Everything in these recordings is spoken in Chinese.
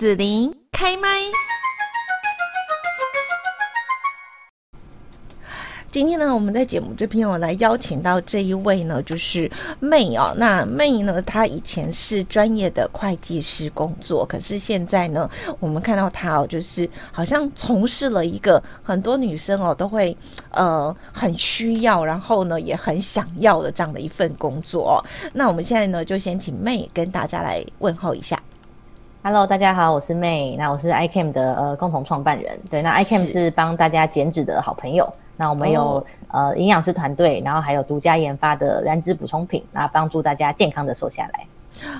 子琳开麦。今天呢，我们在节目这边我来邀请到这一位呢，就是妹哦。那妹呢，她以前是专业的会计师工作，可是现在呢，我们看到她哦，就是好像从事了一个很多女生哦都会呃很需要，然后呢也很想要的这样的一份工作哦。那我们现在呢，就先请妹跟大家来问候一下。Hello，大家好，我是 May，那我是 iCAM 的呃共同创办人。对，那 iCAM 是帮大家减脂的好朋友。那我们有、oh. 呃营养师团队，然后还有独家研发的燃脂补充品，那帮助大家健康的瘦下来。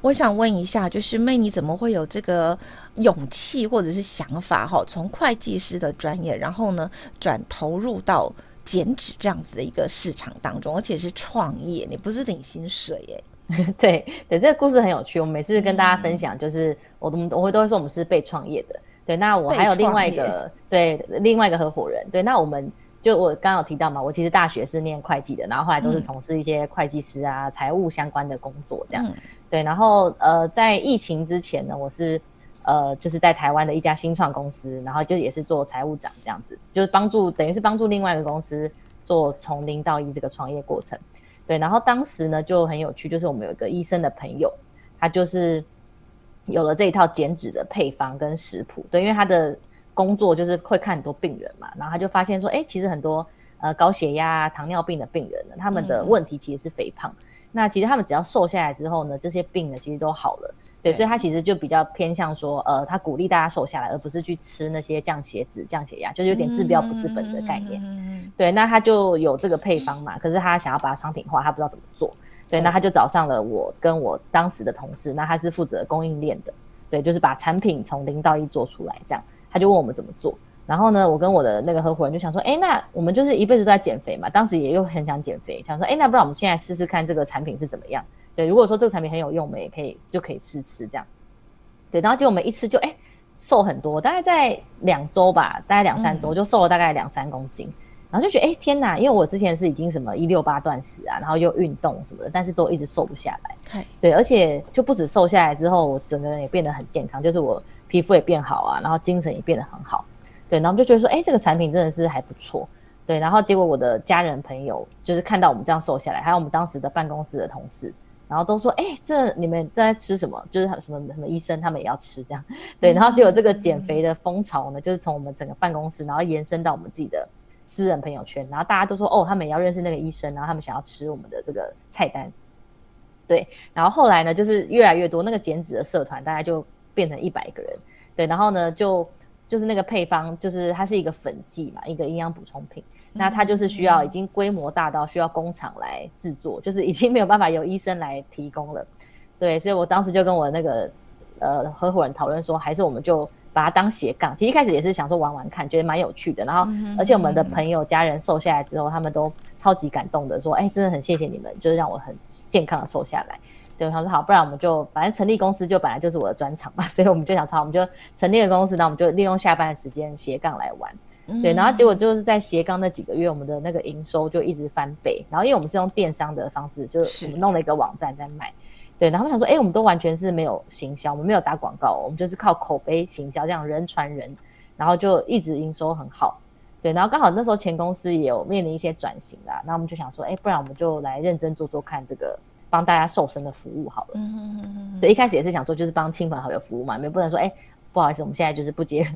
我想问一下，就是 May 你怎么会有这个勇气或者是想法哈？从会计师的专业，然后呢转投入到减脂这样子的一个市场当中，而且是创业，你不是领薪水耶？对对，这个故事很有趣。我每次跟大家分享，就是、嗯、我都我会都会说我们是被创业的。对，那我还有另外一个对另外一个合伙人。对，那我们。就我刚刚有提到嘛，我其实大学是念会计的，然后后来都是从事一些会计师啊、财、嗯、务相关的工作这样。嗯、对，然后呃，在疫情之前呢，我是呃就是在台湾的一家新创公司，然后就也是做财务长这样子，就是帮助等于是帮助另外一个公司做从零到一这个创业过程。对，然后当时呢就很有趣，就是我们有一个医生的朋友，他就是有了这一套减脂的配方跟食谱。对，因为他的。工作就是会看很多病人嘛，然后他就发现说，哎，其实很多呃高血压、糖尿病的病人呢，他们的问题其实是肥胖。嗯、那其实他们只要瘦下来之后呢，这些病呢其实都好了。对，所以他其实就比较偏向说，呃，他鼓励大家瘦下来，而不是去吃那些降血脂、降血压，就是有点治标不治本的概念。嗯、对，那他就有这个配方嘛，可是他想要把它商品化，他不知道怎么做。对，那他就找上了我跟我当时的同事，那他是负责供应链的，对，就是把产品从零到一做出来这样。他就问我们怎么做，然后呢，我跟我的那个合伙人就想说，哎，那我们就是一辈子都在减肥嘛，当时也又很想减肥，想说，哎，那不然我们现在试试看这个产品是怎么样？对，如果说这个产品很有用，我们也可以就可以试试这样。对，然后结果我们一吃就哎瘦很多，大概在两周吧，大概两三周就瘦了大概两三公斤，嗯、然后就觉得哎天哪，因为我之前是已经什么一六八断食啊，然后又运动什么的，但是都一直瘦不下来。嘿对，而且就不止瘦下来之后，我整个人也变得很健康，就是我。皮肤也变好啊，然后精神也变得很好，对，然后我们就觉得说，哎，这个产品真的是还不错，对，然后结果我的家人朋友就是看到我们这样瘦下来，还有我们当时的办公室的同事，然后都说，哎，这你们在吃什么？就是什么什么医生他们也要吃这样，对，然后结果这个减肥的风潮呢，就是从我们整个办公室，然后延伸到我们自己的私人朋友圈，然后大家都说，哦，他们也要认识那个医生，然后他们想要吃我们的这个菜单，对，然后后来呢，就是越来越多那个减脂的社团，大家就。变成一百个人，对，然后呢，就就是那个配方，就是它是一个粉剂嘛，一个营养补充品，那它就是需要已经规模大到需要工厂来制作，就是已经没有办法由医生来提供了，对，所以我当时就跟我那个呃合伙人讨论说，还是我们就把它当斜杠，其实一开始也是想说玩玩看，觉得蛮有趣的，然后而且我们的朋友家人瘦下来之后，他们都超级感动的说，哎，真的很谢谢你们，就是让我很健康的瘦下来。对，他说好，不然我们就反正成立公司就本来就是我的专长嘛，所以我们就想操，我们就成立了公司，那我们就利用下班的时间斜杠来玩。嗯、对，然后结果就是在斜杠那几个月，我们的那个营收就一直翻倍。然后因为我们是用电商的方式，就是我们弄了一个网站在卖。对，然后我们想说，哎，我们都完全是没有行销，我们没有打广告，我们就是靠口碑行销，这样人传人，然后就一直营收很好。对，然后刚好那时候前公司也有面临一些转型啦，那我们就想说，哎，不然我们就来认真做做看这个。帮大家瘦身的服务好了，嗯嗯嗯嗯，对，一开始也是想说，就是帮亲朋好友服务嘛，没不能说，哎，不好意思，我们现在就是不接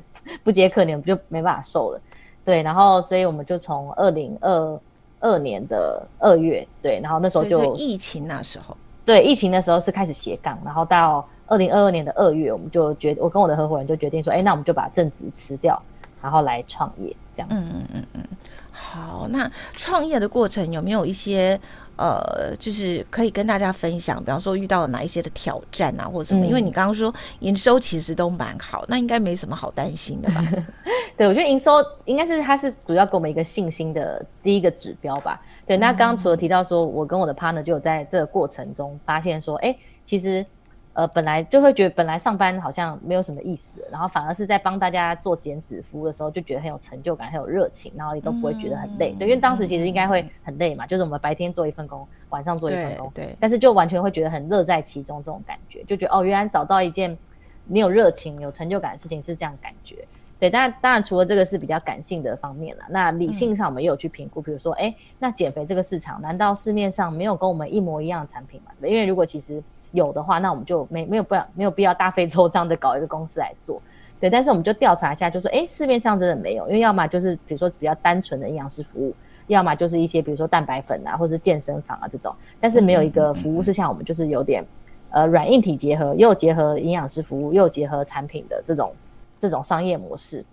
不接客，你们就没办法瘦了，对，然后所以我们就从二零二二年的二月，对，然后那时候就疫情那时候，对，疫情的时候是开始斜杠，然后到二零二二年的二月，我们就决，我跟我的合伙人就决定说，哎，那我们就把正职辞掉，然后来创业这样子，嗯嗯嗯嗯，好，那创业的过程有没有一些？呃，就是可以跟大家分享，比方说遇到了哪一些的挑战啊，或者什么？嗯、因为你刚刚说营收其实都蛮好，那应该没什么好担心的吧？对，我觉得营收应该是它是主要给我们一个信心的第一个指标吧。对，那刚刚除了提到说，我跟我的 partner 就有在这个过程中发现说，哎，其实。呃，本来就会觉得本来上班好像没有什么意思，然后反而是在帮大家做减脂服务的时候，就觉得很有成就感，很有热情，然后也都不会觉得很累。嗯、对，因为当时其实应该会很累嘛，嗯、就是我们白天做一份工，晚上做一份工，对，对，但是就完全会觉得很乐在其中这种感觉，就觉得哦，原来找到一件你有热情、有成就感的事情是这样感觉。对，但当然除了这个是比较感性的方面了，那理性上我们也有去评估，比如说，哎，那减肥这个市场，难道市面上没有跟我们一模一样的产品吗？因为如果其实有的话，那我们就没没有不要没有必要大费周章的搞一个公司来做。对，但是我们就调查一下，就说，哎，市面上真的没有，因为要么就是比如说比较单纯的营养师服务，要么就是一些比如说蛋白粉啊，或是健身房啊这种，但是没有一个服务是像我们就是有点呃软硬体结合，又结合营养师服务，又结合产品的这种。这种商业模式，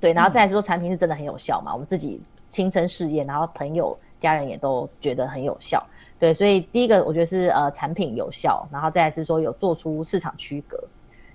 对，然后再来说产品是真的很有效嘛？嗯、我们自己亲身试验，然后朋友、家人也都觉得很有效，对，所以第一个我觉得是呃产品有效，然后再来是说有做出市场区隔，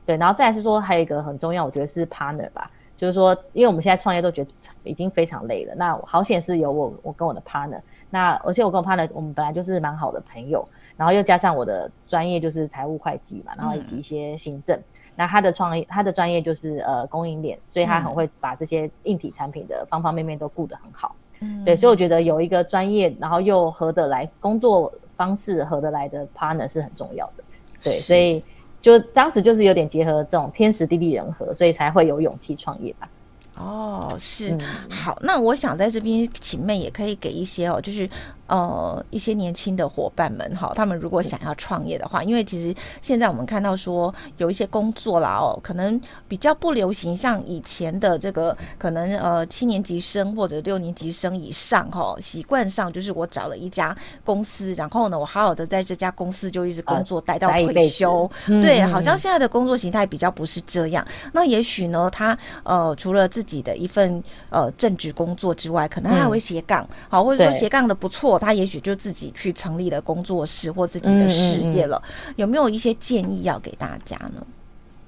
对，然后再来是说还有一个很重要，我觉得是 partner 吧，就是说因为我们现在创业都觉得已经非常累了，那好险是有我我跟我的 partner，那而且我跟我 partner 我们本来就是蛮好的朋友，然后又加上我的专业就是财务会计嘛，然后以及一些行政。嗯那他的创业，他的专业就是呃供应链，所以他很会把这些硬体产品的方方面面都顾得很好。嗯，对，所以我觉得有一个专业，然后又合得来，工作方式合得来的 partner 是很重要的。对，所以就当时就是有点结合这种天时地利人和，所以才会有勇气创业吧。哦，是、嗯、好，那我想在这边请妹也可以给一些哦，就是。呃，一些年轻的伙伴们哈，他们如果想要创业的话，因为其实现在我们看到说有一些工作啦哦，可能比较不流行，像以前的这个可能呃七年级生或者六年级生以上哈，习惯上就是我找了一家公司，然后呢，我好好的在这家公司就一直工作待到退休，呃、对，好像现在的工作形态比较不是这样。那也许呢，他呃除了自己的一份呃正职工作之外，可能他还会斜杠，好、嗯，或者说斜杠的不错。他也许就自己去成立了工作室或自己的事业了，嗯嗯嗯，有没有一些建议要给大家呢？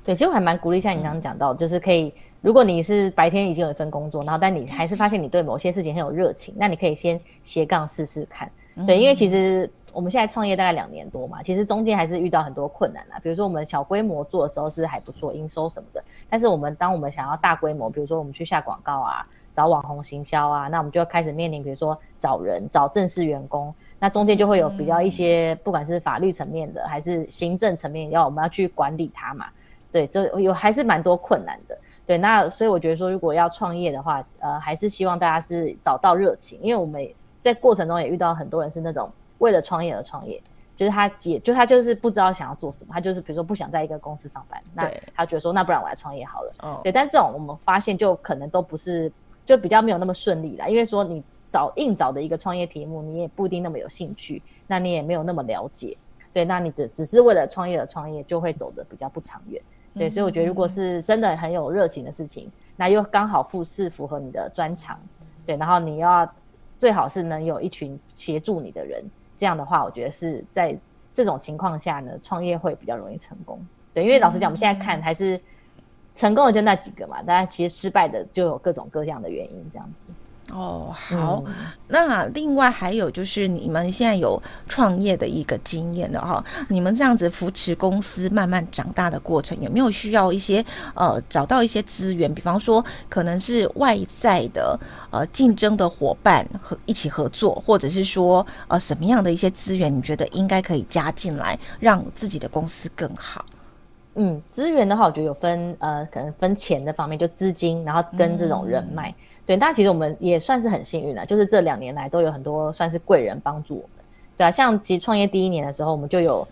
对，其实我还蛮鼓励，像你刚刚讲到，就是可以，如果你是白天已经有一份工作，然后但你还是发现你对某些事情很有热情，那你可以先斜杠试试看。对，因为其实我们现在创业大概两年多嘛，其实中间还是遇到很多困难啊。比如说我们小规模做的时候是还不错，营收什么的，但是我们当我们想要大规模，比如说我们去下广告啊。找网红行销啊，那我们就要开始面临，比如说找人、找正式员工，那中间就会有比较一些，不管是法律层面的，还是行政层面，要我们要去管理它嘛。对，就有还是蛮多困难的。对，那所以我觉得说，如果要创业的话，呃，还是希望大家是找到热情，因为我们在过程中也遇到很多人是那种为了创业而创业，就是他也就他就是不知道想要做什么，他就是比如说不想在一个公司上班，那他觉得说，那不然我来创业好了。哦，对，但这种我们发现就可能都不是。就比较没有那么顺利啦，因为说你找硬找的一个创业题目，你也不一定那么有兴趣，那你也没有那么了解，对，那你的只是为了创业而创业，就会走得比较不长远，对，所以我觉得如果是真的很有热情的事情，那又刚好复是符合你的专长，对，然后你要最好是能有一群协助你的人，这样的话，我觉得是在这种情况下呢，创业会比较容易成功，对，因为老实讲，我们现在看还是。成功的就那几个嘛，但其实失败的就有各种各样的原因，这样子。哦，好，嗯、那另外还有就是你们现在有创业的一个经验的哈，你们这样子扶持公司慢慢长大的过程，有没有需要一些呃找到一些资源？比方说可能是外在的呃竞争的伙伴和一起合作，或者是说呃什么样的一些资源，你觉得应该可以加进来，让自己的公司更好？嗯，资源的话，我觉得有分呃，可能分钱的方面，就资金，然后跟这种人脉。嗯、对，但其实我们也算是很幸运了，就是这两年来都有很多算是贵人帮助我们。对啊，像其实创业第一年的时候，我们就有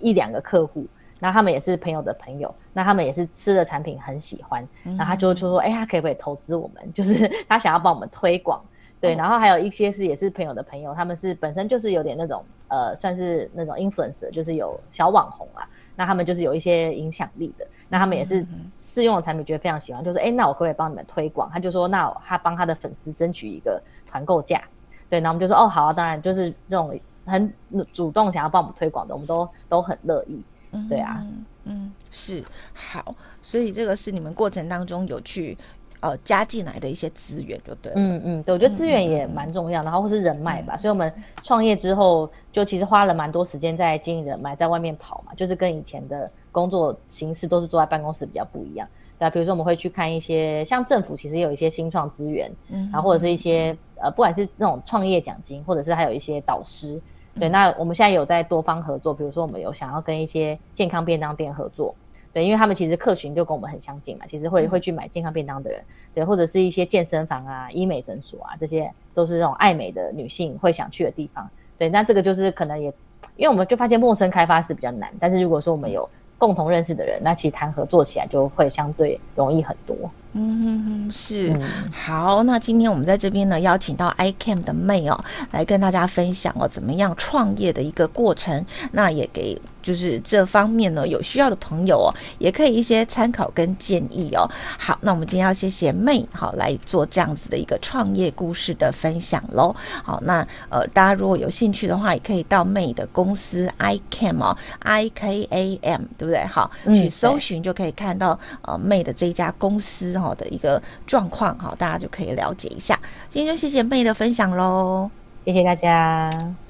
一两个客户，那他们也是朋友的朋友，那他们也是吃的产品很喜欢，那他就就说，哎、欸，他可不可以投资我们？就是他想要帮我们推广。对，然后还有一些是也是朋友的朋友，他们是本身就是有点那种呃，算是那种 influencer，就是有小网红啊。那他们就是有一些影响力的，那他们也是试用的产品，觉得非常喜欢，就说：“哎，那我可不可以帮你们推广？”他就说：“那他帮他的粉丝争取一个团购价。”对，那我们就说：“哦，好啊，当然就是这种很主动想要帮我们推广的，我们都都很乐意。”对啊，嗯，嗯，是好，所以这个是你们过程当中有去。呃，加进来的一些资源就对了。嗯嗯，对，我觉得资源也蛮重要，然后或是人脉吧。所以我们创业之后，就其实花了蛮多时间在经营人脉，在外面跑嘛，就是跟以前的工作形式都是坐在办公室比较不一样。对啊，比如说我们会去看一些，像政府其实也有一些新创资源，嗯，然后或者是一些呃，不管是那种创业奖金，或者是还有一些导师。对，那我们现在有在多方合作，比如说我们有想要跟一些健康便当店合作。对，因为他们其实客群就跟我们很相近嘛，其实会会去买健康便当的人，对，或者是一些健身房啊、医美诊所啊，这些都是那种爱美的女性会想去的地方。对，那这个就是可能也，因为我们就发现陌生开发是比较难，但是如果说我们有共同认识的人，那其实谈合作起来就会相对容易很多。嗯哼哼，是、嗯、好。那今天我们在这边呢，邀请到 iCAM 的 May 哦，来跟大家分享哦，怎么样创业的一个过程。那也给就是这方面呢有需要的朋友哦，也可以一些参考跟建议哦。好，那我们今天要谢谢 May 好来做这样子的一个创业故事的分享喽。好，那呃大家如果有兴趣的话，也可以到 May 的公司 iCAM 哦，I K A M 对不对？好，去搜寻就可以看到呃 May 的这一家公司哦。好的一个状况，好，大家就可以了解一下。今天就谢谢妹的分享喽，谢谢大家。